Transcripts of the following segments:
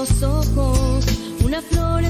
los ojos, una flor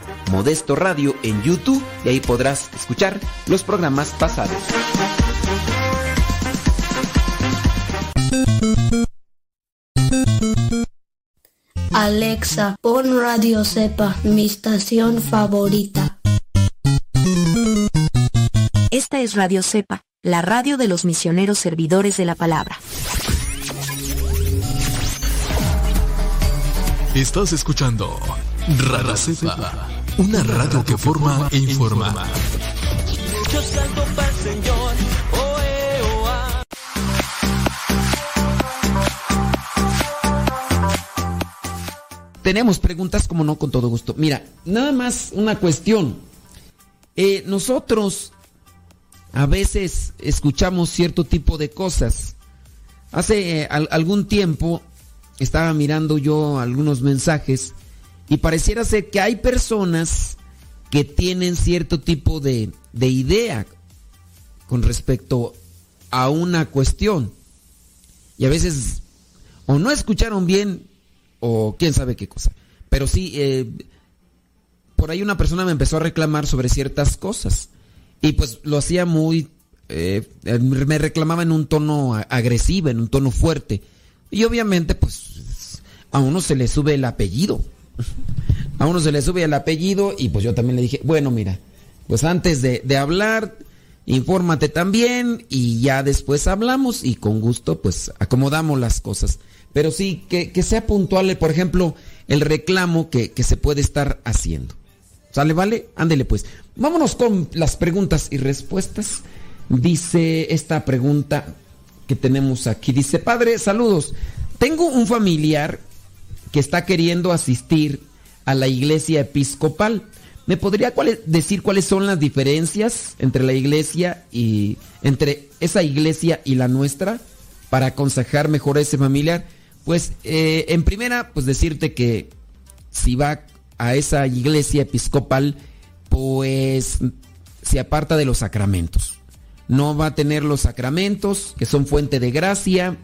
Modesto Radio en YouTube y ahí podrás escuchar los programas pasados. Alexa, pon Radio Cepa, mi estación favorita. Esta es Radio Cepa, la radio de los misioneros servidores de la palabra. Estás escuchando Radio Cepa, una radio que forma e informa. Yo salto para el Señor. Tenemos preguntas, como no, con todo gusto. Mira, nada más una cuestión. Eh, nosotros a veces escuchamos cierto tipo de cosas. Hace eh, al- algún tiempo estaba mirando yo algunos mensajes y pareciera ser que hay personas que tienen cierto tipo de, de idea con respecto a una cuestión. Y a veces o no escucharon bien o quién sabe qué cosa. Pero sí, eh, por ahí una persona me empezó a reclamar sobre ciertas cosas. Y pues lo hacía muy... eh, me reclamaba en un tono agresivo, en un tono fuerte. Y obviamente, pues, a uno se le sube el apellido. A uno se le sube el apellido y pues yo también le dije, bueno, mira, pues antes de, hablar, infórmate también y ya después hablamos y con gusto pues acomodamos las cosas. Pero sí, que, sea puntual, por ejemplo, el reclamo que se puede estar haciendo. ¿Sale, vale? Ándele pues. Vámonos con las preguntas y respuestas. Dice esta pregunta que tenemos aquí. Dice, padre, saludos. Tengo un familiar que está queriendo asistir a la iglesia episcopal. ¿Me podría decir cuáles son las diferencias entre la iglesia y entre esa iglesia y la nuestra para aconsejar mejor a ese familiar? Pues eh, en primera, pues decirte que si va a esa iglesia episcopal, pues se aparta de los sacramentos. No va a tener los sacramentos que son fuente de gracia,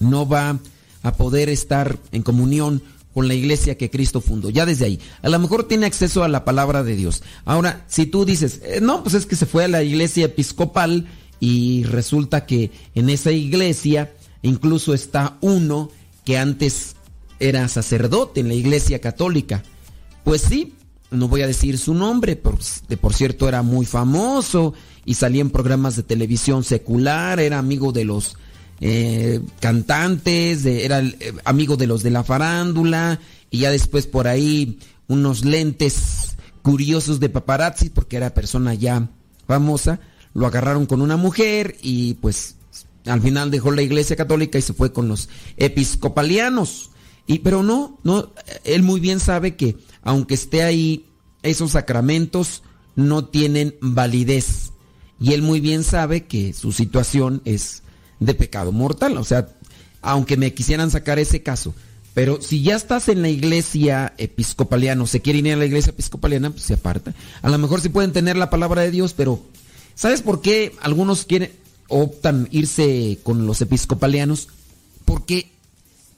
no va a poder estar en comunión con la iglesia que Cristo fundó. Ya desde ahí. A lo mejor tiene acceso a la palabra de Dios. Ahora, si tú dices, eh, no, pues es que se fue a la iglesia episcopal y resulta que en esa iglesia incluso está uno que antes era sacerdote en la iglesia católica. Pues sí, no voy a decir su nombre, por, de por cierto era muy famoso y salía en programas de televisión secular, era amigo de los eh, cantantes, era eh, amigo de los de la farándula y ya después por ahí unos lentes curiosos de paparazzi porque era persona ya famosa, lo agarraron con una mujer y pues al final dejó la iglesia católica y se fue con los episcopalianos. Y, pero no, no, él muy bien sabe que aunque esté ahí, esos sacramentos no tienen validez. Y él muy bien sabe que su situación es de pecado mortal. O sea, aunque me quisieran sacar ese caso. Pero si ya estás en la iglesia episcopaliana, o se quiere ir a la iglesia episcopaliana, pues se aparta. A lo mejor sí pueden tener la palabra de Dios, pero ¿sabes por qué algunos quieren, optan irse con los episcopalianos? Porque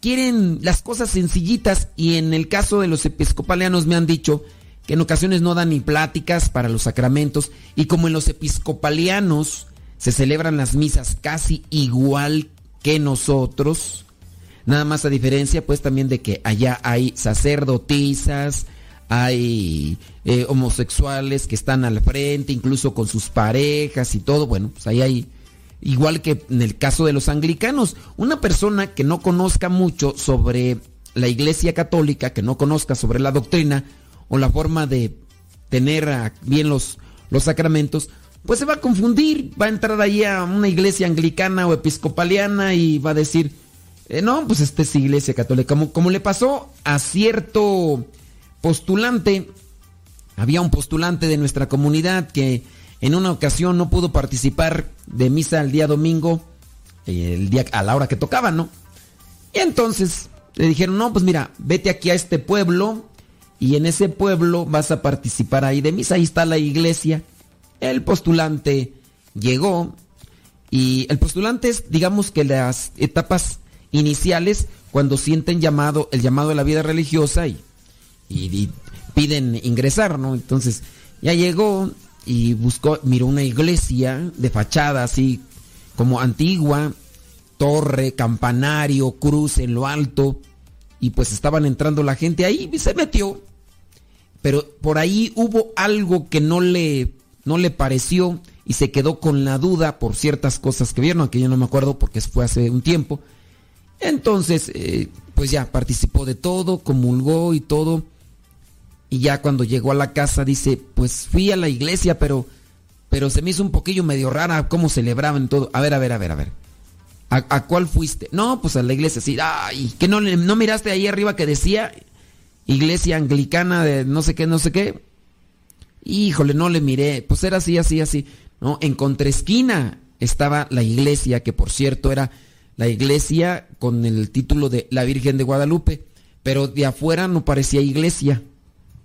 quieren las cosas sencillitas y en el caso de los episcopalianos me han dicho que en ocasiones no dan ni pláticas para los sacramentos y como en los episcopalianos se celebran las misas casi igual que nosotros, nada más a diferencia pues también de que allá hay sacerdotisas, hay eh, homosexuales que están al frente, incluso con sus parejas y todo, bueno, pues ahí hay Igual que en el caso de los anglicanos, una persona que no conozca mucho sobre la iglesia católica, que no conozca sobre la doctrina o la forma de tener bien los, los sacramentos, pues se va a confundir, va a entrar ahí a una iglesia anglicana o episcopaliana y va a decir, eh, no, pues esta es iglesia católica, como, como le pasó a cierto postulante, había un postulante de nuestra comunidad que en una ocasión no pudo participar de misa el día domingo, eh, el día a la hora que tocaba, ¿no? Y entonces le dijeron, no, pues mira, vete aquí a este pueblo y en ese pueblo vas a participar ahí de misa, ahí está la iglesia. El postulante llegó y el postulante es, digamos que las etapas iniciales cuando sienten llamado, el llamado de la vida religiosa y, y- y piden ingresar, ¿no? Entonces ya llegó y buscó, miró una iglesia de fachada así como antigua, torre, campanario, cruz en lo alto, y pues estaban entrando la gente ahí y se metió. Pero por ahí hubo algo que no le, no le pareció y se quedó con la duda por ciertas cosas que vieron, que yo no me acuerdo porque fue hace un tiempo. Entonces, eh, pues ya participó de todo, comulgó y todo. Y ya cuando llegó a la casa dice, pues fui a la iglesia, pero, pero se me hizo un poquillo medio rara cómo celebraban todo. A ver, a ver, a ver, a ver. ¿A, cuál fuiste? No, pues a la iglesia, sí. Ay, que no, no miraste ahí arriba que decía iglesia anglicana de no sé qué, no sé qué. Híjole, no le miré. Pues era así, así, así. No, en contraesquina estaba la iglesia, que por cierto era la iglesia con el título de la Virgen de Guadalupe. Pero de afuera no parecía iglesia.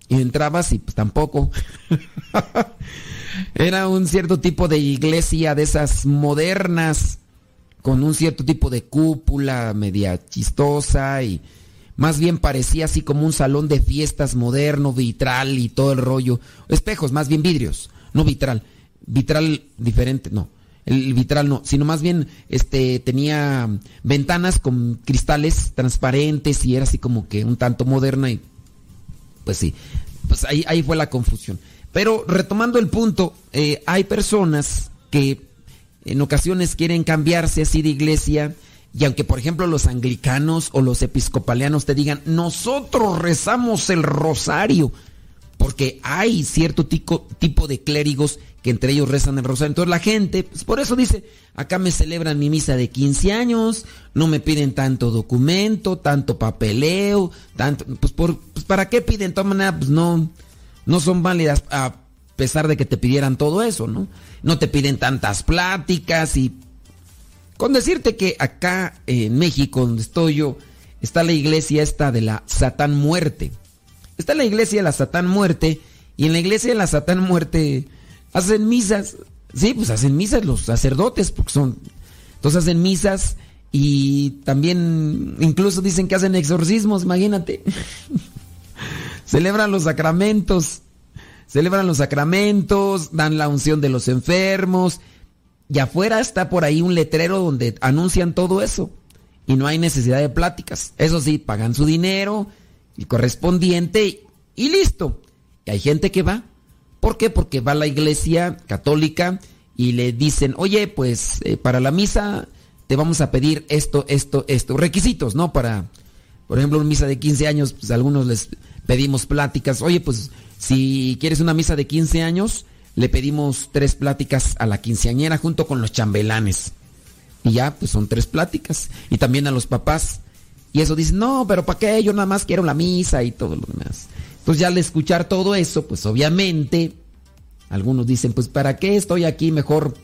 Y entrabas y pues tampoco. Era un cierto tipo de iglesia de esas modernas, con un cierto tipo de cúpula media chistosa y más bien parecía así como un salón de fiestas moderno, vitral y todo el rollo. Espejos, más bien vidrios, no vitral. Vitral diferente, no. El vitral no, sino más bien este tenía ventanas con cristales transparentes y era así como que un tanto moderna y pues sí, pues ahí, ahí fue la confusión. Pero retomando el punto, eh, hay personas que en ocasiones quieren cambiarse así de iglesia y aunque por ejemplo los anglicanos o los episcopalianos te digan, nosotros rezamos el rosario, porque hay cierto tipo, de clérigos que entre ellos rezan el rosario. Entonces la gente, pues por eso dice, acá me celebran mi misa de 15 años, no me piden tanto documento, tanto papeleo, tanto, pues, por, pues para qué piden, de todas pues no, no son válidas a pesar de que te pidieran todo eso, ¿no? No te piden tantas pláticas y con decirte que acá en México, donde estoy yo, está la iglesia esta de la Satán Muerte. Está la iglesia de la Satán Muerte y en la iglesia de la Satán Muerte hacen misas. Sí, pues hacen misas los sacerdotes, porque son. Entonces hacen misas y también incluso dicen que hacen exorcismos, imagínate. Celebran los sacramentos. Celebran los sacramentos, dan la unción de los enfermos. Y afuera está por ahí un letrero donde anuncian todo eso. Y no hay necesidad de pláticas. Eso sí, pagan su dinero, el correspondiente y listo. Y hay gente que va ¿Por qué? Porque va a la iglesia católica y le dicen, oye, pues eh, para la misa te vamos a pedir esto, esto, esto. Requisitos, ¿no? Para, por ejemplo, una misa de 15 años, pues algunos les pedimos pláticas. Oye, pues si quieres una misa de 15 años, le pedimos tres pláticas a la quinceañera junto con los chambelanes. Y ya, pues son tres pláticas. Y también a los papás. Y eso dicen, no, pero ¿para qué? Yo nada más quiero la misa y todo lo demás. Entonces ya al escuchar todo eso, pues obviamente algunos dicen, pues ¿para qué estoy aquí? Mejor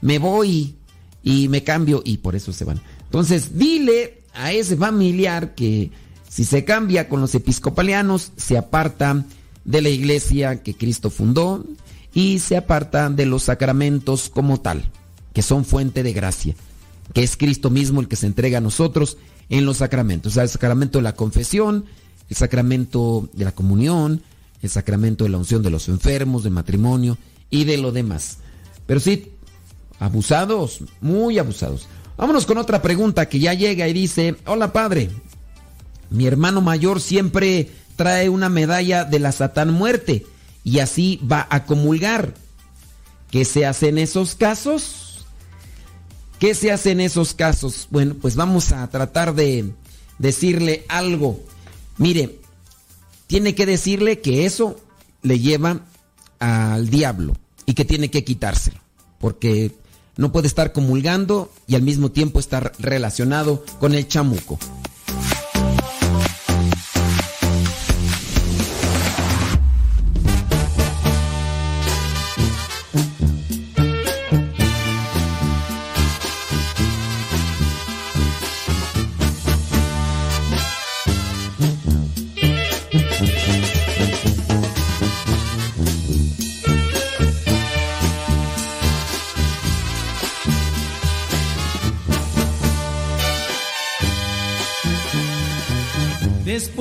me voy y me cambio y por eso se van. Entonces dile a ese familiar que si se cambia con los episcopalianos, se aparta de la iglesia que Cristo fundó y se aparta de los sacramentos como tal, que son fuente de gracia, que es Cristo mismo el que se entrega a nosotros en los sacramentos, o sea, el sacramento de la confesión, el sacramento de la comunión, el sacramento de la unción de los enfermos, de matrimonio y de lo demás. Pero sí, abusados, muy abusados. Vámonos con otra pregunta que ya llega y dice, hola padre, mi hermano mayor siempre trae una medalla de la Satán muerte y así va a comulgar. ¿Qué se hace en esos casos? ¿Qué se hace en esos casos? Bueno, pues vamos a tratar de decirle algo. Mire, tiene que decirle que eso le lleva al diablo y que tiene que quitárselo, porque no puede estar comulgando y al mismo tiempo estar relacionado con el chamuco.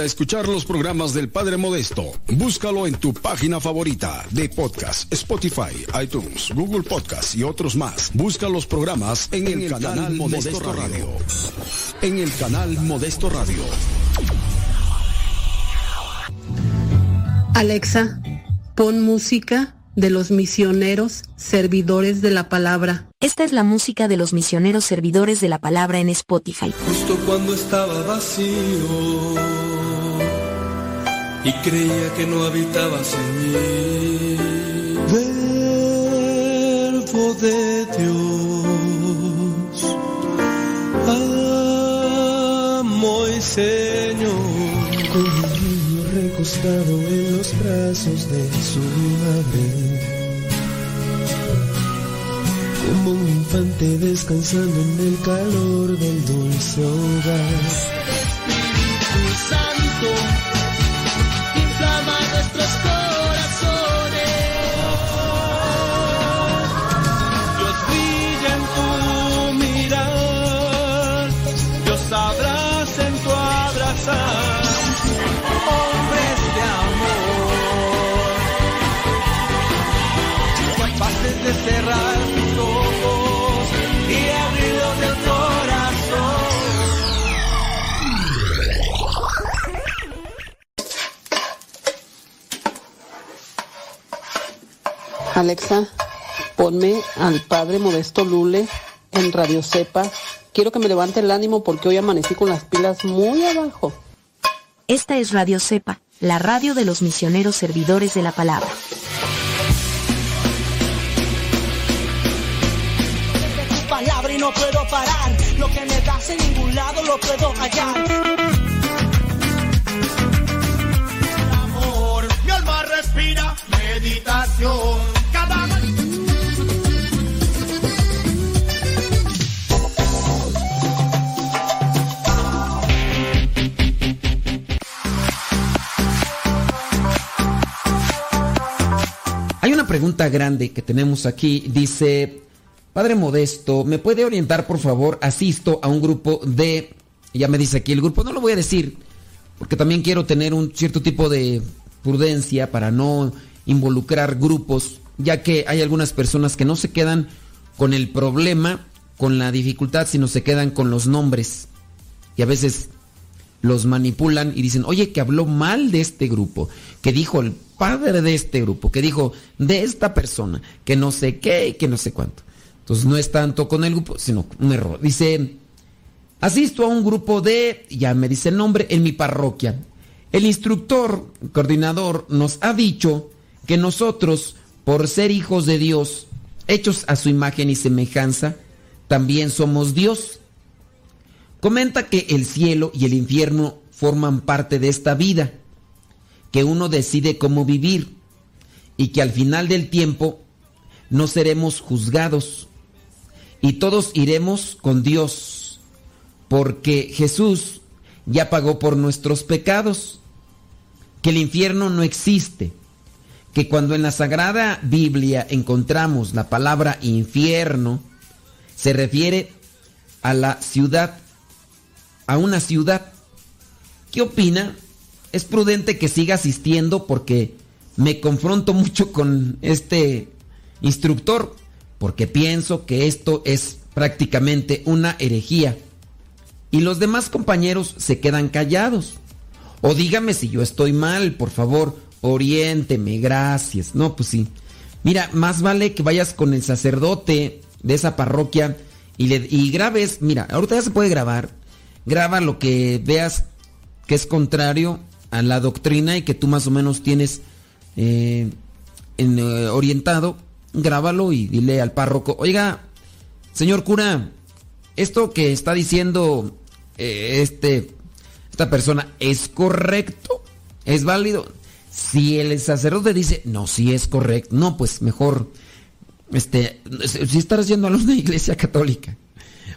Volver a escuchar los programas del Padre Modesto, búscalo en tu página favorita de podcast, Spotify, iTunes, Google Podcast y otros más. Busca los programas en, el, canal, Modesto, Radio. En el canal Modesto Radio. Alexa, pon música de los misioneros servidores de la palabra. Esta es la música de los misioneros servidores de la palabra en Spotify. Justo cuando estaba vacío y creía que no habitabas en mí. Verbo de Dios, amo y Señor, con un niño recostado en los brazos de su madre. Como un infante descansando en el calor del dulce hogar. Espíritu Santo cerrar tus ojos y abrirlos del corazón. Alexa, ponme al padre Modesto Lule en Radio Cepa. Quiero que me levante el ánimo porque hoy amanecí con las pilas muy abajo. Esta es Radio Cepa, la radio de los misioneros servidores de la palabra. No puedo parar. Lo que me das en ningún lado lo puedo hallar. Amor, mi alma respira meditación. Cada Hay una pregunta grande que tenemos aquí. Dice, Padre Modesto, ¿me puede orientar, por favor? Asisto a un grupo de... Ya me dice aquí el grupo, no lo voy a decir, porque también quiero tener un cierto tipo de prudencia para no involucrar grupos, ya que hay algunas personas que no se quedan con el problema, con la dificultad, sino se quedan con los nombres. Y a veces los manipulan y dicen, oye, que habló mal de este grupo, que dijo el padre de este grupo, que dijo de esta persona, que no sé qué, que no sé cuánto. Entonces no es tanto con el grupo, sino un error. Dice, asisto a un grupo de, ya me dice el nombre, en mi parroquia. El instructor, coordinador, nos ha dicho que nosotros, por ser hijos de Dios, hechos a su imagen y semejanza, también somos Dios. Comenta que el cielo y el infierno forman parte de esta vida, que uno decide cómo vivir y que al final del tiempo no seremos juzgados y todos iremos con Dios, porque Jesús ya pagó por nuestros pecados, que el infierno no existe, que cuando en la Sagrada Biblia encontramos la palabra infierno, se refiere a la ciudad, a una ciudad. ¿Qué opina? Es prudente que siga asistiendo porque me confronto mucho con este instructor, porque pienso que esto es prácticamente una herejía. Y los demás compañeros se quedan callados. O dígame si yo estoy mal, por favor, oriénteme, gracias. No, pues sí. Mira, más vale que vayas con el sacerdote de esa parroquia y, le, y grabes, mira, ahorita ya se puede grabar, graba lo que veas que es contrario a la doctrina y que tú más o menos tienes eh, eh, orientado, grábalo y dile al párroco, oiga, señor cura, esto que está diciendo eh, este, esta persona es correcto, es válido. Si el sacerdote dice, no, si es correcto, no, pues mejor, este, si estás haciendo a una iglesia católica,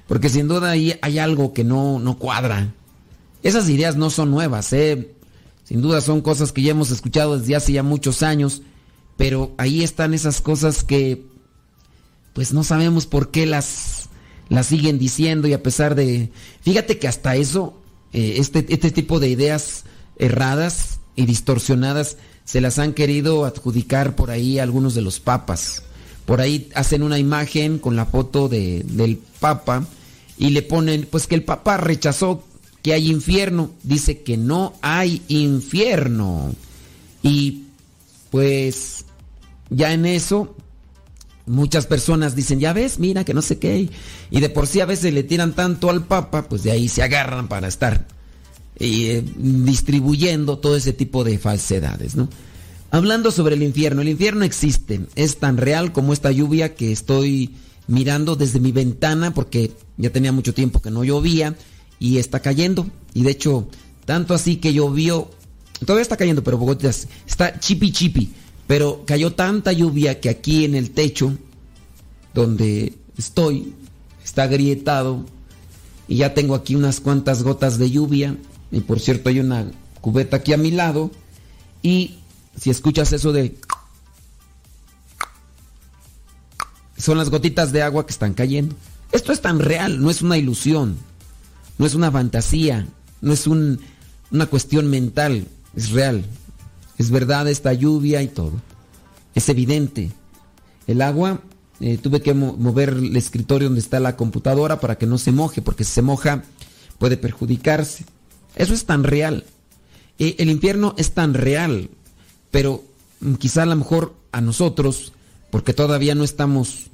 porque sin duda ahí hay algo que no, no cuadra. Esas ideas no son nuevas, ¿eh? sin duda son cosas que ya hemos escuchado desde hace ya muchos años, pero ahí están esas cosas que, pues no sabemos por qué las, las siguen diciendo y a pesar de, fíjate que hasta eso, eh, este, este tipo de ideas erradas, y distorsionadas se las han querido adjudicar por ahí algunos de los papas. Por ahí hacen una imagen con la foto de, del papa y le ponen, pues que el papa rechazó que hay infierno. Dice que no hay infierno. Y pues ya en eso muchas personas dicen, ya ves, mira que no sé qué. Y de por sí a veces le tiran tanto al papa, pues de ahí se agarran para estar eh, distribuyendo todo ese tipo de falsedades, ¿no? Hablando sobre el infierno, el infierno existe, es tan real como esta lluvia que estoy mirando desde mi ventana porque ya tenía mucho tiempo que no llovía y está cayendo. Y de hecho, tanto así que llovió, todavía está cayendo, pero Bogotá está chipi chipi, pero cayó tanta lluvia que aquí en el techo donde estoy está agrietado y ya tengo aquí unas cuantas gotas de lluvia y por cierto, hay una cubeta aquí a mi lado. Y si escuchas eso de... Son las gotitas de agua que están cayendo. Esto es tan real, no es una ilusión, no es una fantasía, no es una cuestión mental, es real. Es verdad esta lluvia y todo. Es evidente. El agua, eh, tuve que mover el escritorio donde está la computadora para que no se moje, porque si se moja puede perjudicarse. Eso es tan real. Eh, el infierno es tan real, pero mm, quizá a lo mejor a nosotros, porque todavía no estamos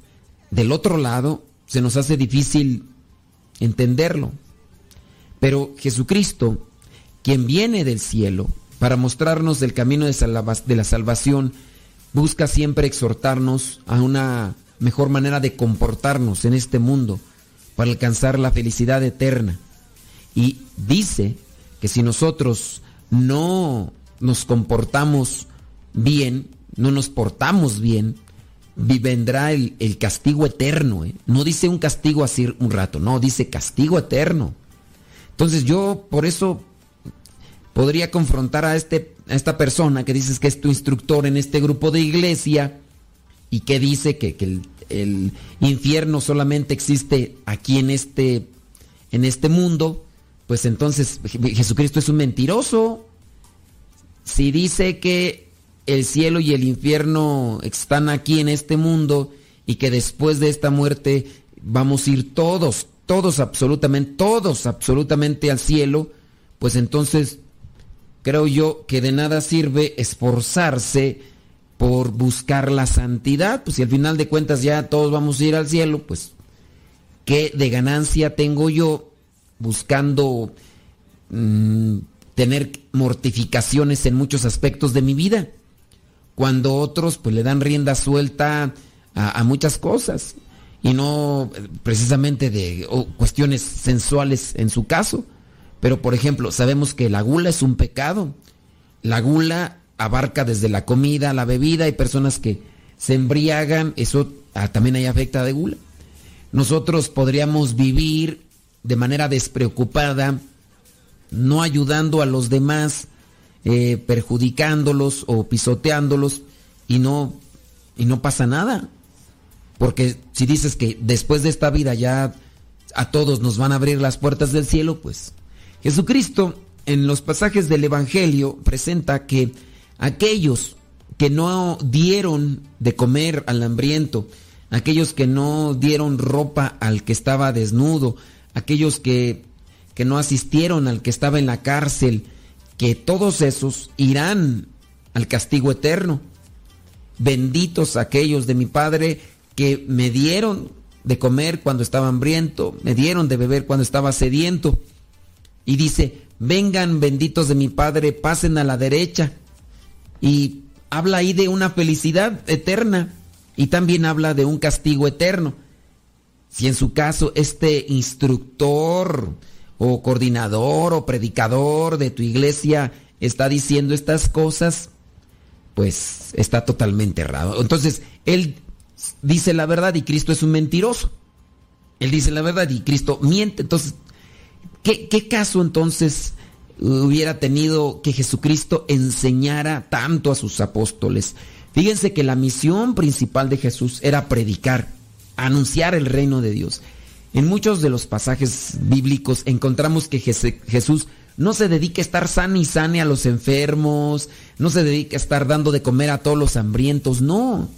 del otro lado, se nos hace difícil entenderlo. Pero Jesucristo, quien viene del cielo para mostrarnos el camino de la salvación, busca siempre exhortarnos a una mejor manera de comportarnos en este mundo para alcanzar la felicidad eterna. Y dice que si nosotros no nos comportamos bien, no nos portamos bien, vendrá el, castigo eterno. ¿eh? No dice un castigo así un rato, no, dice castigo eterno. Entonces yo por eso podría confrontar a, este, a esta persona que dices que es tu instructor en este grupo de iglesia y que dice que, el, el, infierno solamente existe aquí en este, en este mundo pues entonces Jesucristo es un mentiroso. Si dice que el cielo y el infierno están aquí en este mundo y que después de esta muerte vamos a ir todos, todos absolutamente, todos absolutamente al cielo, pues entonces creo yo que de nada sirve esforzarse por buscar la santidad, pues si al final de cuentas ya todos vamos a ir al cielo, pues ¿qué de ganancia tengo yo buscando mm, tener mortificaciones en muchos aspectos de mi vida? Cuando otros pues le dan rienda suelta a, muchas cosas y no eh, precisamente de cuestiones sensuales en su caso. Pero por ejemplo, sabemos que la gula es un pecado. La gula abarca desde la comida, la bebida, hay personas que se embriagan, eso ah, también hay afecta de gula. Nosotros podríamos vivir de manera despreocupada, no ayudando a los demás, eh, perjudicándolos o pisoteándolos y no, y no pasa nada. Porque si dices que después de esta vida ya a todos nos van a abrir las puertas del cielo, pues Jesucristo en los pasajes del Evangelio presenta que aquellos que no dieron de comer al hambriento, aquellos que no dieron ropa al que estaba desnudo, aquellos que, que no asistieron al que estaba en la cárcel, que todos esos irán al castigo eterno. Benditos aquellos de mi Padre que me dieron de comer cuando estaba hambriento, me dieron de beber cuando estaba sediento. Y dice, vengan benditos de mi Padre, pasen a la derecha. Y habla ahí de una felicidad eterna y también habla de un castigo eterno. Si en su caso este instructor o coordinador o predicador de tu iglesia está diciendo estas cosas, pues está totalmente errado. Entonces, él dice la verdad y Cristo es un mentiroso. Él dice la verdad y Cristo miente. Entonces, ¿qué, caso entonces hubiera tenido que Jesucristo enseñara tanto a sus apóstoles. Fíjense que la misión principal de Jesús era predicar, anunciar el reino de Dios. En muchos de los pasajes bíblicos encontramos que Jesús no se dedica a estar sano y sane a los enfermos, no se dedica a estar dando de comer a todos los hambrientos, no.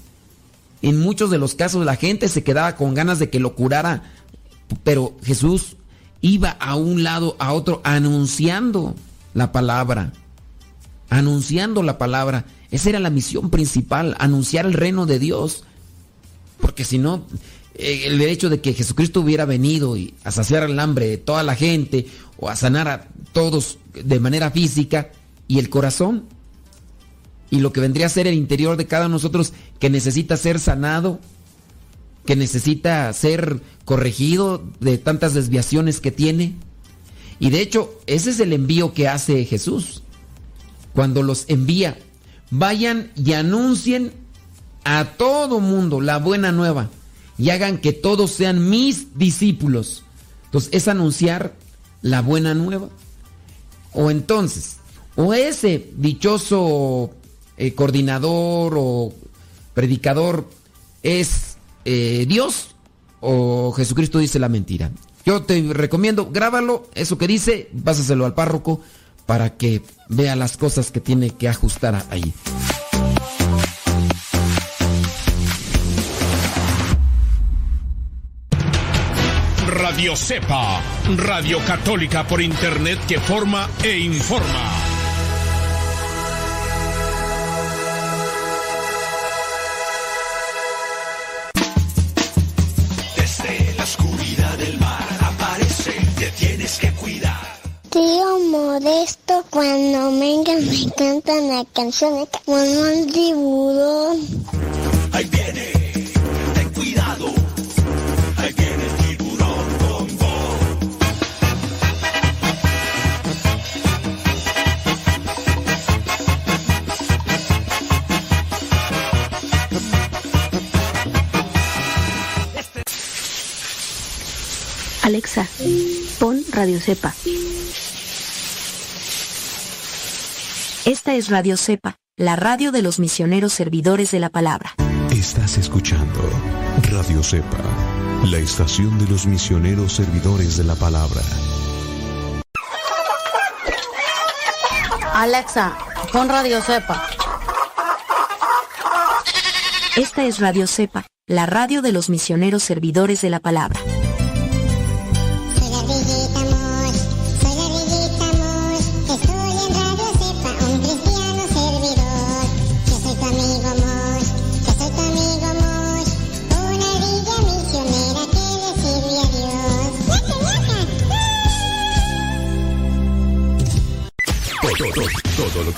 En muchos de los casos la gente se quedaba con ganas de que lo curara, pero Jesús iba a un lado, a otro, anunciando la palabra. Anunciando la palabra. Esa era la misión principal, anunciar el reino de Dios. Porque si no, eh, el hecho de que Jesucristo hubiera venido y a saciar el hambre de toda la gente o a sanar a todos de manera física y el corazón y lo que vendría a ser el interior de cada uno de nosotros que necesita ser sanado, que necesita ser corregido de tantas desviaciones que tiene. Y de hecho, ese es el envío que hace Jesús. Cuando los envía, vayan y anuncien a todo mundo la buena nueva y hagan que todos sean mis discípulos. Entonces, es anunciar la buena nueva. O entonces, o ese dichoso eh, coordinador o predicador es eh, Dios o Jesucristo dice la mentira. Yo te recomiendo, grábalo, eso que dice, pásaselo al párroco para que vea las cosas que tiene que ajustar ahí. Radio Cepa, Radio Católica por Internet que forma e informa. Tío Modesto, cuando venga me cantan la canción como el tiburón. Ahí viene, ten cuidado. Ahí viene Alexa, pon Radio Cepa. Esta es Radio Cepa, la radio de los misioneros servidores de la palabra. Estás escuchando Radio Cepa, la estación de los misioneros servidores de la palabra. Alexa, pon Radio Cepa. Esta es Radio Cepa, la radio de los misioneros servidores de la palabra.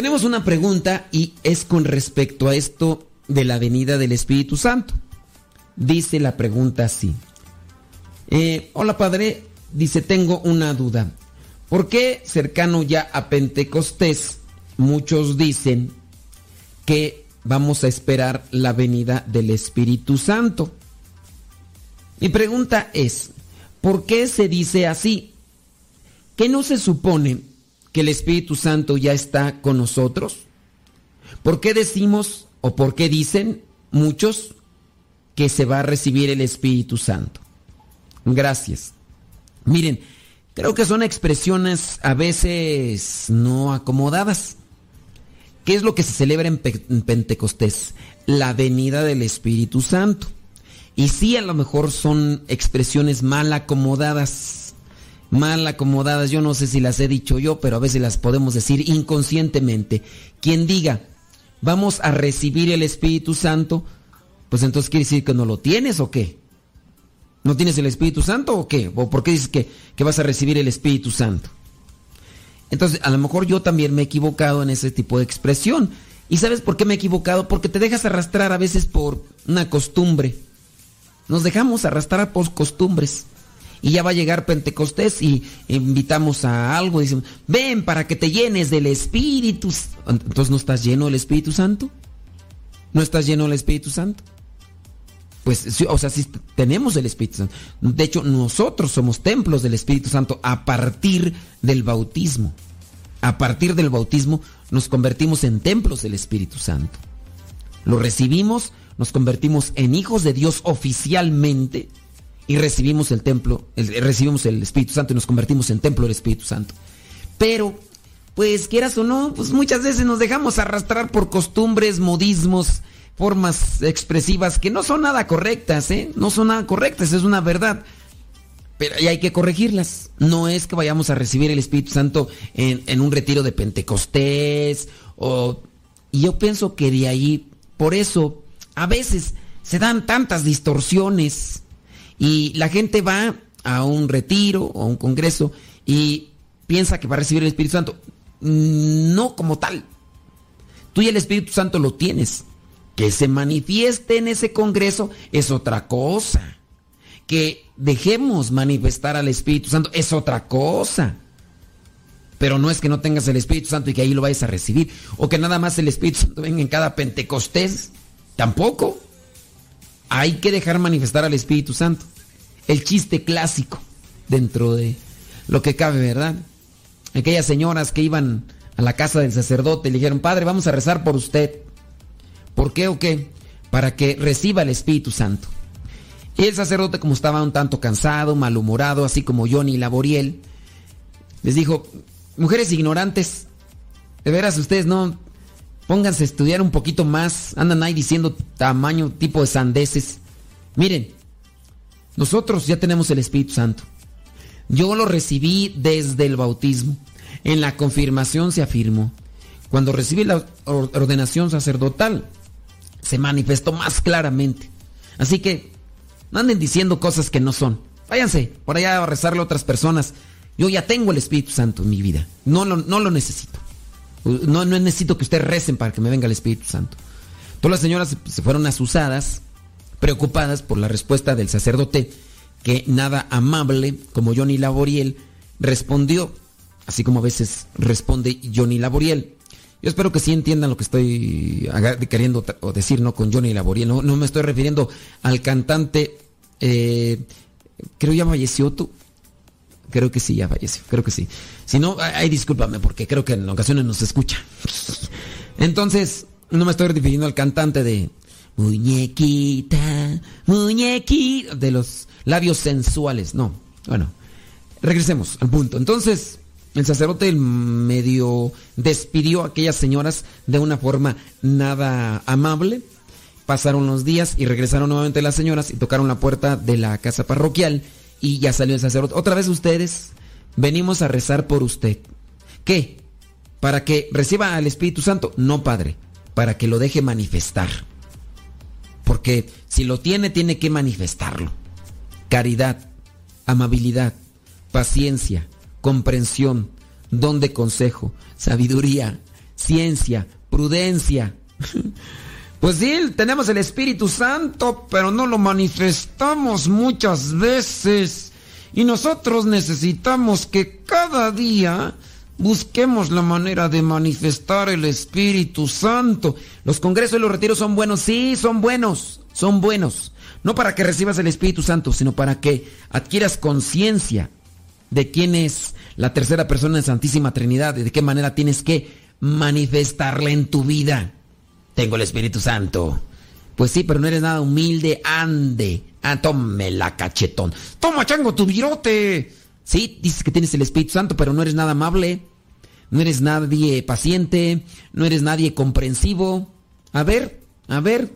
Tenemos una pregunta y es con respecto a esto de la venida del Espíritu Santo. Dice la pregunta así. Eh, hola padre, dice, tengo una duda. ¿Por qué cercano ya a Pentecostés muchos dicen que vamos a esperar la venida del Espíritu Santo? Mi pregunta es, ¿por qué se dice así? ¿Qué no se supone que el Espíritu Santo ya está con nosotros? ¿Por qué decimos o por qué dicen muchos que se va a recibir el Espíritu Santo? Gracias. Miren, creo que son expresiones a veces no acomodadas. ¿Qué es lo que se celebra en, Pe- en Pentecostés? La venida del Espíritu Santo. Y sí, a lo mejor son expresiones mal acomodadas. Mal acomodadas, yo no sé si las he dicho yo, pero a veces las podemos decir inconscientemente. Quien diga, vamos a recibir el Espíritu Santo, pues entonces quiere decir que no lo tienes o qué? ¿No tienes el Espíritu Santo o qué? ¿O por qué dices que, que vas a recibir el Espíritu Santo? Entonces, a lo mejor yo también me he equivocado en ese tipo de expresión. ¿Y sabes por qué me he equivocado? Porque te dejas arrastrar a veces por una costumbre. Nos dejamos arrastrar por costumbres. Y ya va a llegar Pentecostés y invitamos a algo. Dicen, ven para que te llenes del Espíritu. Entonces, ¿no estás lleno del Espíritu Santo? ¿No estás lleno del Espíritu Santo? Pues, sí, o sea, sí tenemos el Espíritu Santo. De hecho, nosotros somos templos del Espíritu Santo a partir del bautismo. A partir del bautismo nos convertimos en templos del Espíritu Santo. Lo recibimos, nos convertimos en hijos de Dios oficialmente y recibimos el templo, recibimos el Espíritu Santo y nos convertimos en templo del Espíritu Santo. Pero, pues quieras o no, pues muchas veces nos dejamos arrastrar por costumbres, modismos, formas expresivas que no son nada correctas, ¿eh? No son nada correctas, es una verdad. Pero y hay que corregirlas. No es que vayamos a recibir el Espíritu Santo en, en un retiro de Pentecostés o... Y yo pienso que de ahí, por eso, a veces se dan tantas distorsiones y la gente va a un retiro o a un congreso y piensa que va a recibir el Espíritu Santo. No como tal. Tú y el Espíritu Santo lo tienes. Que se manifieste en ese congreso es otra cosa. Que dejemos manifestar al Espíritu Santo es otra cosa. Pero no es que no tengas el Espíritu Santo y que ahí lo vayas a recibir. O que nada más el Espíritu Santo venga en cada Pentecostés. Tampoco. Hay que dejar manifestar al Espíritu Santo. El chiste clásico dentro de lo que cabe, ¿verdad? Aquellas señoras que iban a la casa del sacerdote y le dijeron, Padre, vamos a rezar por usted. ¿Por qué o qué? Para que reciba el Espíritu Santo. Y el sacerdote, como estaba un tanto cansado, malhumorado, así como Johnny Laboriel, les dijo, mujeres ignorantes, de veras ustedes no, pónganse a estudiar un poquito más, andan ahí diciendo tamaño, tipo de sandeces. Miren, nosotros ya tenemos el Espíritu Santo. Yo lo recibí desde el bautismo. En la confirmación se afirmó. Cuando recibí la or- ordenación sacerdotal, se manifestó más claramente. Así que anden diciendo cosas que no son. Váyanse por allá a rezarle a otras personas. Yo ya tengo el Espíritu Santo en mi vida. No lo, no lo necesito. No, no necesito que ustedes recen para que me venga el Espíritu Santo. Todas las señoras se- fueron asusadas, preocupadas por la respuesta del sacerdote, que nada amable, como Johnny Laboriel, respondió, así como a veces responde Johnny Laboriel. Yo espero que sí entiendan lo que estoy queriendo decir, ¿no? Con Johnny Laboriel. No, no me estoy refiriendo al cantante, eh, creo ya falleció tú. Creo que sí, ya falleció, creo que sí. Si no, ay, discúlpame, porque creo que en ocasiones nos escucha. Entonces, no me estoy refiriendo al cantante de Muñequita, muñequita, de los labios sensuales, no. Bueno, regresemos al punto. Entonces, el sacerdote medio despidió a aquellas señoras de una forma nada amable. Pasaron los días y regresaron nuevamente las señoras y tocaron la puerta de la casa parroquial y ya salió el sacerdote. Otra vez ustedes, venimos a rezar por usted. ¿Qué? ¿Para que reciba al Espíritu Santo? No, Padre, para que lo deje manifestar. Porque si lo tiene, tiene que manifestarlo. Caridad, amabilidad, paciencia, comprensión, don de consejo, sabiduría, ciencia, prudencia. Pues sí, tenemos el Espíritu Santo, pero no lo manifestamos muchas veces. Y nosotros necesitamos que cada día busquemos la manera de manifestar el Espíritu Santo. Los congresos y los retiros son buenos, sí, son buenos, son buenos. No para que recibas el Espíritu Santo, sino para que adquieras conciencia de quién es la tercera persona de Santísima Trinidad y de qué manera tienes que manifestarla en tu vida. Tengo el Espíritu Santo. Pues sí, pero no eres nada humilde, ande. Ah, la cachetón. Toma, chango, tu virote. Sí, dices que tienes el Espíritu Santo, pero no eres nada amable. No eres nadie paciente. No eres nadie comprensivo. A ver, a ver.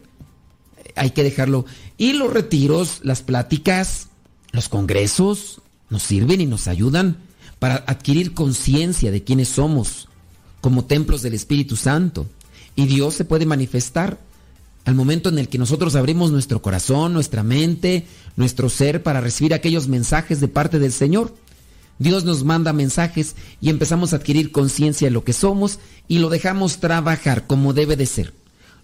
Hay que dejarlo. Y los retiros, las pláticas, los congresos nos sirven y nos ayudan para adquirir conciencia de quiénes somos como templos del Espíritu Santo. Y Dios se puede manifestar al momento en el que nosotros abrimos nuestro corazón, nuestra mente, nuestro ser para recibir aquellos mensajes de parte del Señor. Dios nos manda mensajes y empezamos a adquirir conciencia de lo que somos y lo dejamos trabajar como debe de ser.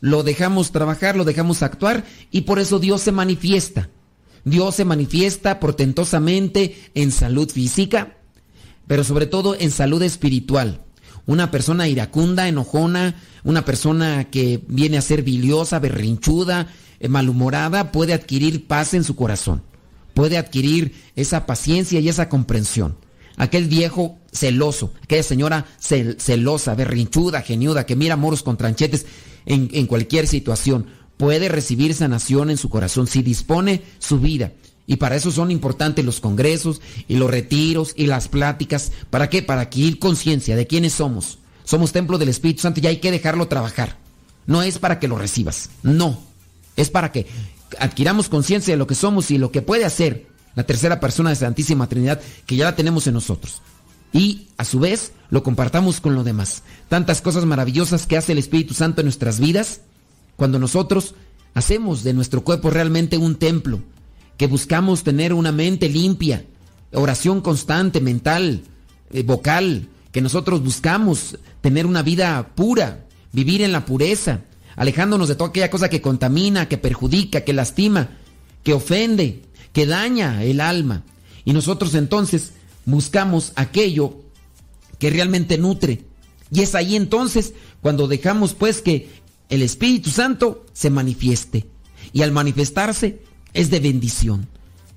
Lo dejamos trabajar, lo dejamos actuar y por eso Dios se manifiesta. Dios se manifiesta portentosamente en salud física, pero sobre todo en salud espiritual. Una persona iracunda, enojona, una persona que viene a ser biliosa, berrinchuda, eh, malhumorada, puede adquirir paz en su corazón. Puede adquirir esa paciencia y esa comprensión. Aquel viejo celoso, aquella señora cel- celosa, berrinchuda, geniuda, que mira moros con tranchetes en, en cualquier situación, puede recibir sanación en su corazón si dispone su vida. Y para eso son importantes los congresos y los retiros y las pláticas. ¿Para qué? Para adquirir conciencia de quiénes somos. Somos templo del Espíritu Santo y hay que dejarlo trabajar. No es para que lo recibas. No. Es para que adquiramos conciencia de lo que somos y lo que puede hacer la tercera persona de Santísima Trinidad que ya la tenemos en nosotros. Y a su vez lo compartamos con lo demás. Tantas cosas maravillosas que hace el Espíritu Santo en nuestras vidas cuando nosotros hacemos de nuestro cuerpo realmente un templo que buscamos tener una mente limpia, oración constante, mental, eh, vocal, que nosotros buscamos tener una vida pura, vivir en la pureza, alejándonos de toda aquella cosa que contamina, que perjudica, que lastima, que ofende, que daña el alma. Y nosotros entonces buscamos aquello que realmente nutre. Y es ahí entonces cuando dejamos pues que el Espíritu Santo se manifieste. Y al manifestarse es de bendición.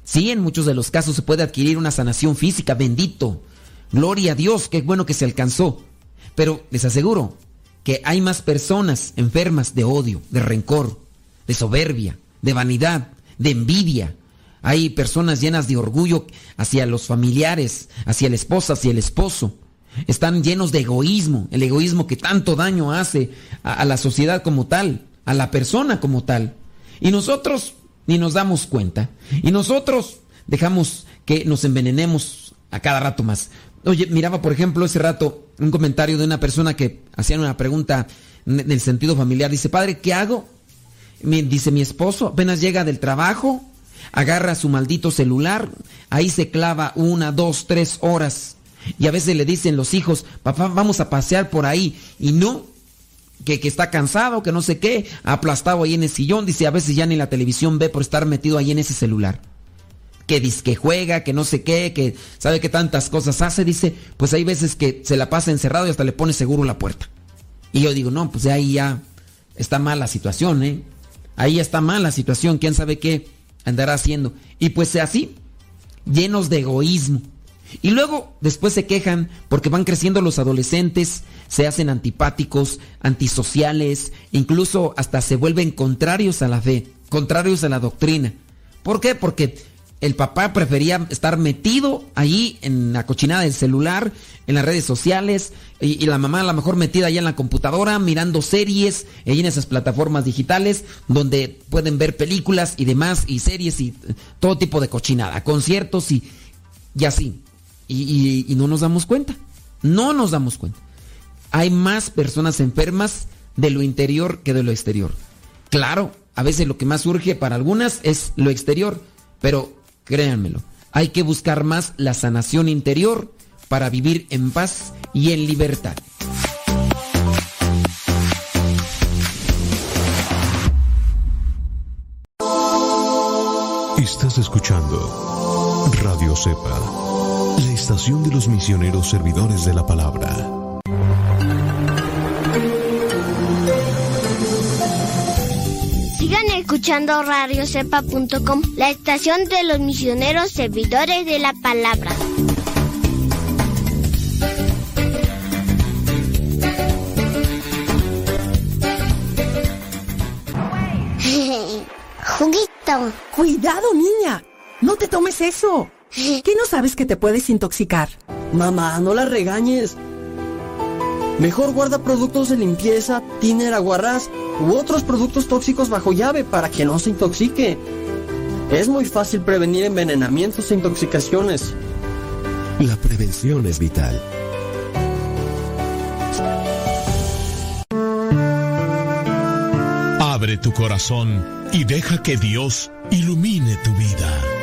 Sí, en muchos de los casos se puede adquirir una sanación física, bendito. Gloria a Dios, qué bueno que se alcanzó. Pero les aseguro que hay más personas enfermas de odio, de rencor, de soberbia, de vanidad, de envidia. Hay personas llenas de orgullo hacia los familiares, hacia la esposa, hacia el esposo. Están llenos de egoísmo, el egoísmo que tanto daño hace a, a la sociedad como tal, a la persona como tal. Y nosotros ni nos damos cuenta. Y nosotros dejamos que nos envenenemos a cada rato más. Oye, miraba por ejemplo ese rato un comentario de una persona que hacía una pregunta en el sentido familiar. Dice, padre, ¿qué hago? Me dice mi esposo, apenas llega del trabajo, agarra su maldito celular, ahí se clava una, dos, tres horas. Y a veces le dicen los hijos, papá, vamos a pasear por ahí. Y no, que, que está cansado, que no sé qué, aplastado ahí en el sillón. Dice, a veces ya ni la televisión ve por estar metido ahí en ese celular. Que dice que juega, que no sé qué, que sabe que tantas cosas hace. Dice, pues hay veces que se la pasa encerrado y hasta le pone seguro la puerta. Y yo digo, no, pues ahí ya está mal la situación, ¿eh? Ahí está mal la situación, quién sabe qué andará haciendo. Y pues así, llenos de egoísmo. Y luego después se quejan porque van creciendo los adolescentes, se hacen antipáticos, antisociales, incluso hasta se vuelven contrarios a la fe, contrarios a la doctrina. ¿Por qué? Porque el papá prefería estar metido ahí en la cochinada del celular, en las redes sociales, y, la mamá a lo mejor metida allá en la computadora, mirando series, ahí en esas plataformas digitales, donde pueden ver películas y demás, y series y todo tipo de cochinada, conciertos y, y así. Y, no nos damos cuenta, no nos damos cuenta. Hay más personas enfermas de lo interior que de lo exterior. Claro, a veces lo que más surge para algunas es lo exterior, pero créanmelo, hay que buscar más la sanación interior para vivir en paz y en libertad. Estás escuchando Radio Cepa, la estación de los misioneros servidores de la palabra. Sigan escuchando radiocepa.com, la estación de los misioneros servidores de la palabra. Juguito. Cuidado, niña. No te tomes eso. ¿Qué no sabes que te puedes intoxicar? Mamá, no la regañes. Mejor guarda productos de limpieza, tiner, aguarrás u otros productos tóxicos bajo llave para que no se intoxique. Es muy fácil prevenir envenenamientos e intoxicaciones. La prevención es vital. Abre tu corazón y deja que Dios ilumine tu vida.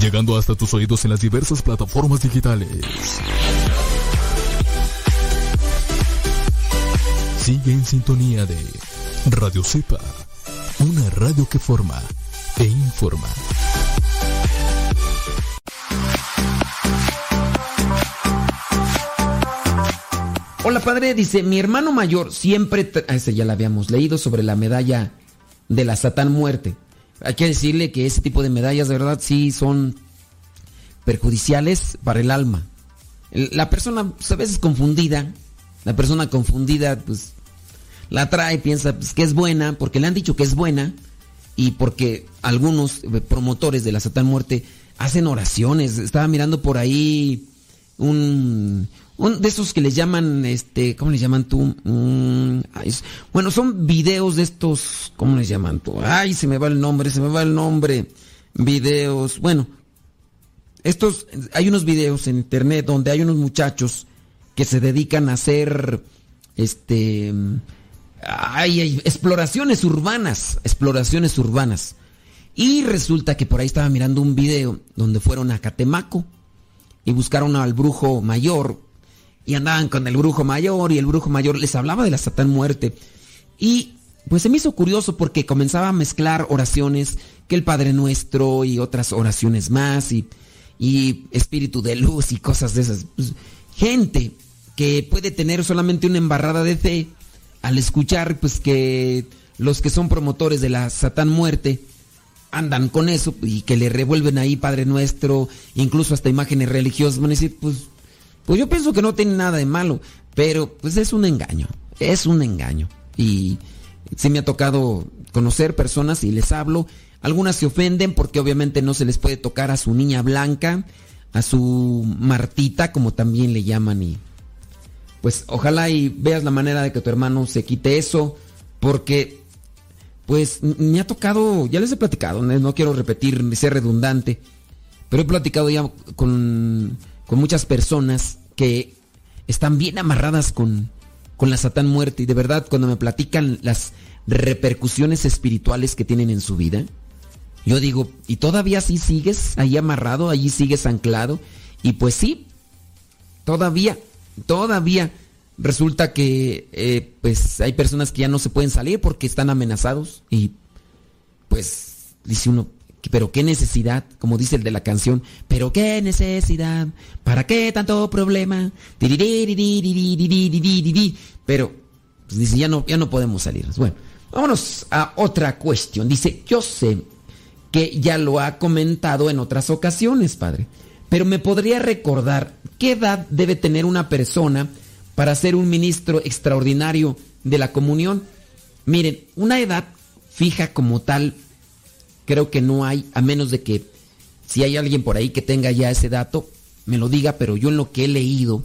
Llegando hasta tus oídos en las diversas plataformas digitales. Sigue en sintonía de Radio Cepa, una radio que forma e informa. Hola padre, dice, mi hermano mayor siempre... Ah, ese ya la habíamos leído sobre la medalla de la Satán Muerte. Hay que decirle que ese tipo de medallas de verdad sí son perjudiciales para el alma. La persona pues, a veces confundida, la persona confundida pues la trae, piensa pues, que es buena, porque le han dicho que es buena y porque algunos promotores de la Satán Muerte hacen oraciones. Estaba mirando por ahí un, un de esos que les llaman, este, ¿cómo les llaman tú? Mm, bueno, son videos de estos, ¿cómo les llaman tú? Ay, se me va el nombre, se me va el nombre. Videos, bueno, estos, hay unos videos en internet donde hay unos muchachos que se dedican a hacer, este, hay exploraciones urbanas, exploraciones urbanas. Y resulta que por ahí estaba mirando un video donde fueron a Catemaco y buscaron al brujo mayor y andaban con el brujo mayor y el brujo mayor les hablaba de la Satán muerte. Y pues se me hizo curioso porque comenzaba a mezclar oraciones que el Padre Nuestro y otras oraciones más y, y espíritu de luz y cosas de esas. Pues, gente que puede tener solamente una embarrada de fe al escuchar pues que los que son promotores de la Satán muerte andan con eso y que le revuelven ahí Padre Nuestro, incluso hasta imágenes religiosas, pues, pues yo pienso que no tiene nada de malo, pero pues es un engaño, es un engaño. Y sí me ha tocado conocer personas y les hablo, algunas se ofenden porque obviamente no se les puede tocar a su niña blanca, a su Martita, como también le llaman, y pues ojalá y veas la manera de que tu hermano se quite eso, porque pues me ha tocado, ya les he platicado, no quiero repetir ser redundante, pero he platicado ya con, con muchas personas que están bien amarradas con, con la Satán muerte y de verdad cuando me platican las repercusiones espirituales que tienen en su vida, yo digo, ¿y todavía sí sigues ahí amarrado, allí sigues anclado? Y pues sí, todavía, todavía resulta que eh, pues hay personas que ya no se pueden salir porque están amenazados y pues dice uno, pero qué necesidad, como dice el de la canción, pero qué necesidad, ¿para qué tanto problema? Pero pues dice, ya no, ya no podemos salir. Bueno, vámonos a otra cuestión. Dice, yo sé que ya lo ha comentado en otras ocasiones, padre, pero me podría recordar qué edad debe tener una persona para ser un ministro extraordinario de la comunión. Miren, una edad fija como tal creo que no hay, a menos de que si hay alguien por ahí que tenga ya ese dato, me lo diga, pero yo en lo que he leído,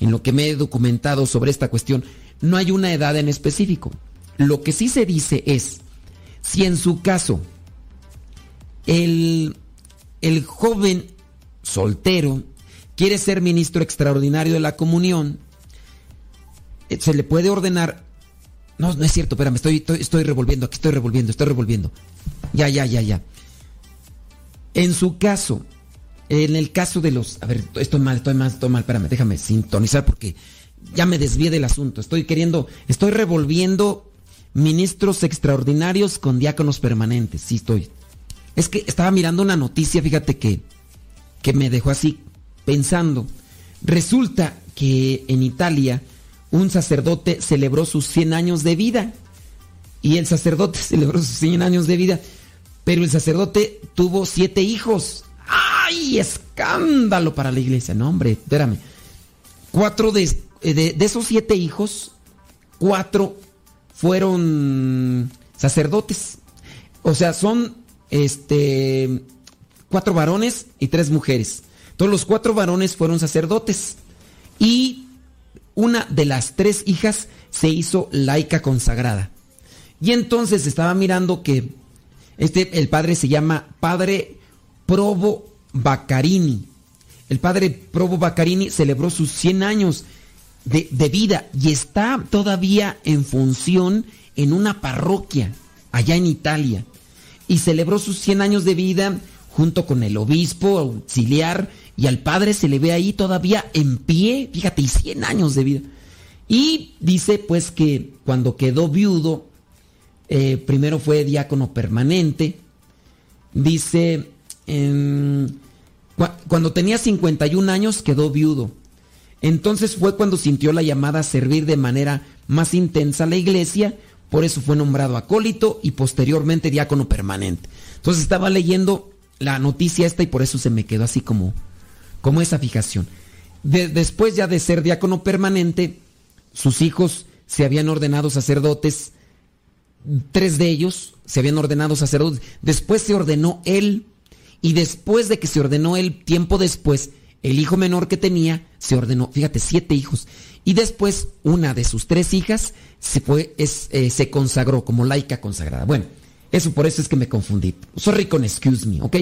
en lo que me he documentado sobre esta cuestión, no hay una edad en específico. Lo que sí se dice es, si en su caso el, el joven soltero quiere ser ministro extraordinario de la comunión, eh, se le puede ordenar. No, no es cierto, espérame, estoy, estoy, estoy revolviendo, aquí estoy revolviendo, estoy revolviendo. Ya, ya, ya, ya. En su caso, en el caso de los. A ver, estoy mal, estoy mal, estoy mal, espérame, déjame sintonizar porque ya me desvié del asunto. Estoy queriendo. Estoy revolviendo ministros extraordinarios con diáconos permanentes. Sí, estoy. Es que estaba mirando una noticia, fíjate que. que me dejó así pensando. Resulta que en Italia un sacerdote celebró sus 100 años de vida. Y el sacerdote celebró sus 100 años de vida. Pero el sacerdote tuvo siete hijos. ¡Ay! Escándalo para la iglesia. No, hombre, espérame. Cuatro de, de, de esos siete hijos, cuatro fueron sacerdotes. O sea, son este cuatro varones y tres mujeres. Todos los cuatro varones fueron sacerdotes. Y una de las tres hijas se hizo laica consagrada. Y entonces estaba mirando que este, el padre se llama Padre Probo Baccarini. El padre Probo Baccarini celebró sus 100 años de, de, vida y está todavía en función en una parroquia allá en Italia. Y celebró sus 100 años de vida junto con el obispo auxiliar y al padre se le ve ahí todavía en pie, fíjate, y 100 años de vida. Y dice pues que cuando quedó viudo, eh, primero fue diácono permanente. Dice, cu cuando tenía 51 años quedó viudo. Entonces fue cuando sintió la llamada a servir de manera más intensa a la iglesia, por eso fue nombrado acólito y posteriormente diácono permanente. Entonces estaba leyendo la noticia esta y por eso se me quedó así como, como esa fijación. De, después ya de ser diácono permanente, sus hijos se habían ordenado sacerdotes tres de ellos se habían ordenado sacerdotes. Después se ordenó él. Y después de que se ordenó él, tiempo después, el hijo menor que tenía se ordenó, fíjate, siete hijos. Y después una de sus tres hijas se fue, es, eh, se consagró como laica consagrada. Bueno, eso por eso es que me confundí. Sorry con excuse me, ¿ok?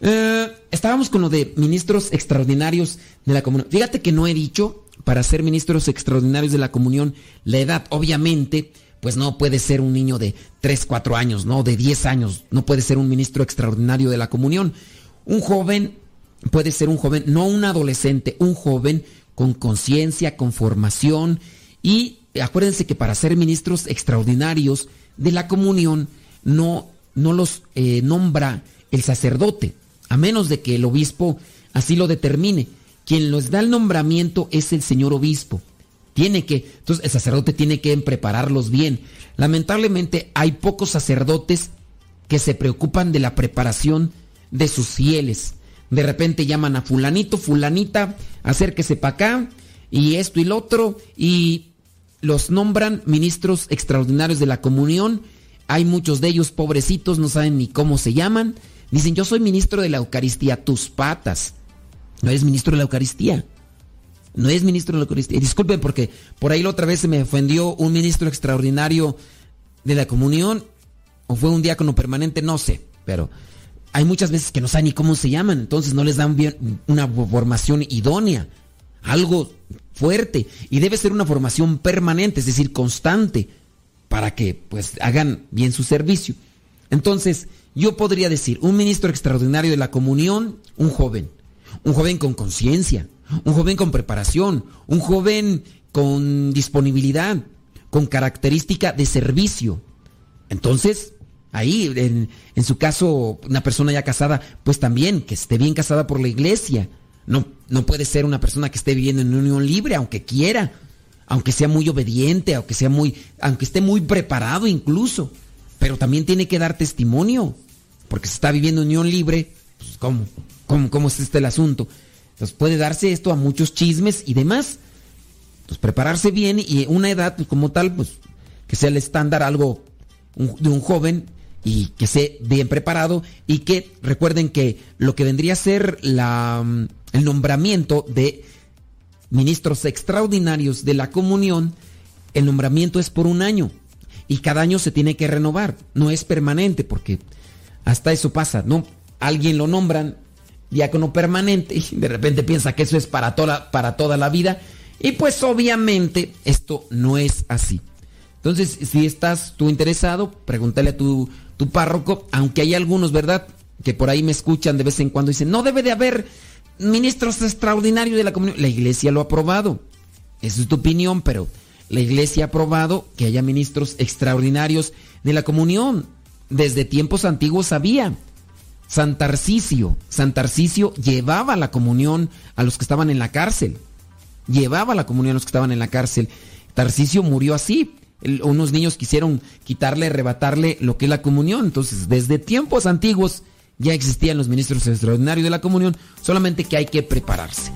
Eh, estábamos con lo de ministros extraordinarios de la comunión. Fíjate que no he dicho para ser ministros extraordinarios de la comunión la edad, obviamente pues no puede ser un niño de 3, 4 años, no, de 10 años, no puede ser un ministro extraordinario de la comunión. Un joven puede ser un joven, no un adolescente, un joven con conciencia, con formación y acuérdense que para ser ministros extraordinarios de la comunión no, no los eh, nombra el sacerdote, a menos de que el obispo así lo determine. Quien les da el nombramiento es el señor obispo. Tiene que, entonces el sacerdote tiene que prepararlos bien. Lamentablemente hay pocos sacerdotes que se preocupan de la preparación de sus fieles. De repente llaman a fulanito, fulanita, acérquese para acá, y esto y lo otro, y los nombran ministros extraordinarios de la comunión. Hay muchos de ellos pobrecitos, no saben ni cómo se llaman. Dicen, yo soy ministro de la Eucaristía, tus patas. No eres ministro de la Eucaristía. No es ministro de la Eucaristía. Disculpen porque por ahí la otra vez se me ofendió un ministro extraordinario de la comunión o fue un diácono permanente, no sé, pero hay muchas veces que no saben ni cómo se llaman, entonces no les dan bien una formación idónea. algo fuerte y debe ser una formación permanente, es decir, constante, para que pues hagan bien su servicio. Entonces, yo podría decir, un ministro extraordinario de la comunión, un joven, un joven con conciencia, un joven con preparación, un joven con disponibilidad, con característica de servicio. Entonces, ahí, en, en, su caso, una persona ya casada, pues también, que esté bien casada por la iglesia. No, no puede ser una persona que esté viviendo en unión libre, aunque quiera, aunque sea muy obediente, aunque sea muy, aunque esté muy preparado incluso. Pero también tiene que dar testimonio, porque se está viviendo en unión libre, pues ¿cómo? ¿Cómo, cómo es este el asunto? Entonces puede darse esto a muchos chismes y demás. Entonces prepararse bien y una edad pues, como tal, pues que sea el estándar algo de un joven y que esté bien preparado y que recuerden que lo que vendría a ser la, el nombramiento de ministros extraordinarios de la comunión, el nombramiento es por un año y cada año se tiene que renovar, no es permanente porque hasta eso pasa, ¿no? Alguien lo nombran diácono permanente y de repente piensa que eso es para toda, para toda la vida y pues obviamente esto no es así. Entonces, si estás tú interesado, pregúntale a tu, tu párroco, aunque hay algunos, ¿verdad? Que por ahí me escuchan de vez en cuando y dicen, no debe de haber ministros extraordinarios de la comunión. La iglesia lo ha aprobado. Esa es tu opinión, pero la iglesia ha aprobado que haya ministros extraordinarios de la comunión. Desde tiempos antiguos había. San Tarcisio, San Tarcisio llevaba la comunión a los que estaban en la cárcel. Llevaba la comunión a los que estaban en la cárcel. Tarcisio murió así. Unos niños quisieron quitarle, arrebatarle lo que es la comunión. Entonces, desde tiempos antiguos ya existían los ministros extraordinarios de la comunión, solamente que hay que prepararse.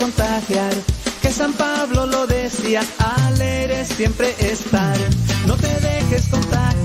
Contagiar, que San Pablo lo decía, alegre siempre estar. No te dejes contagiar,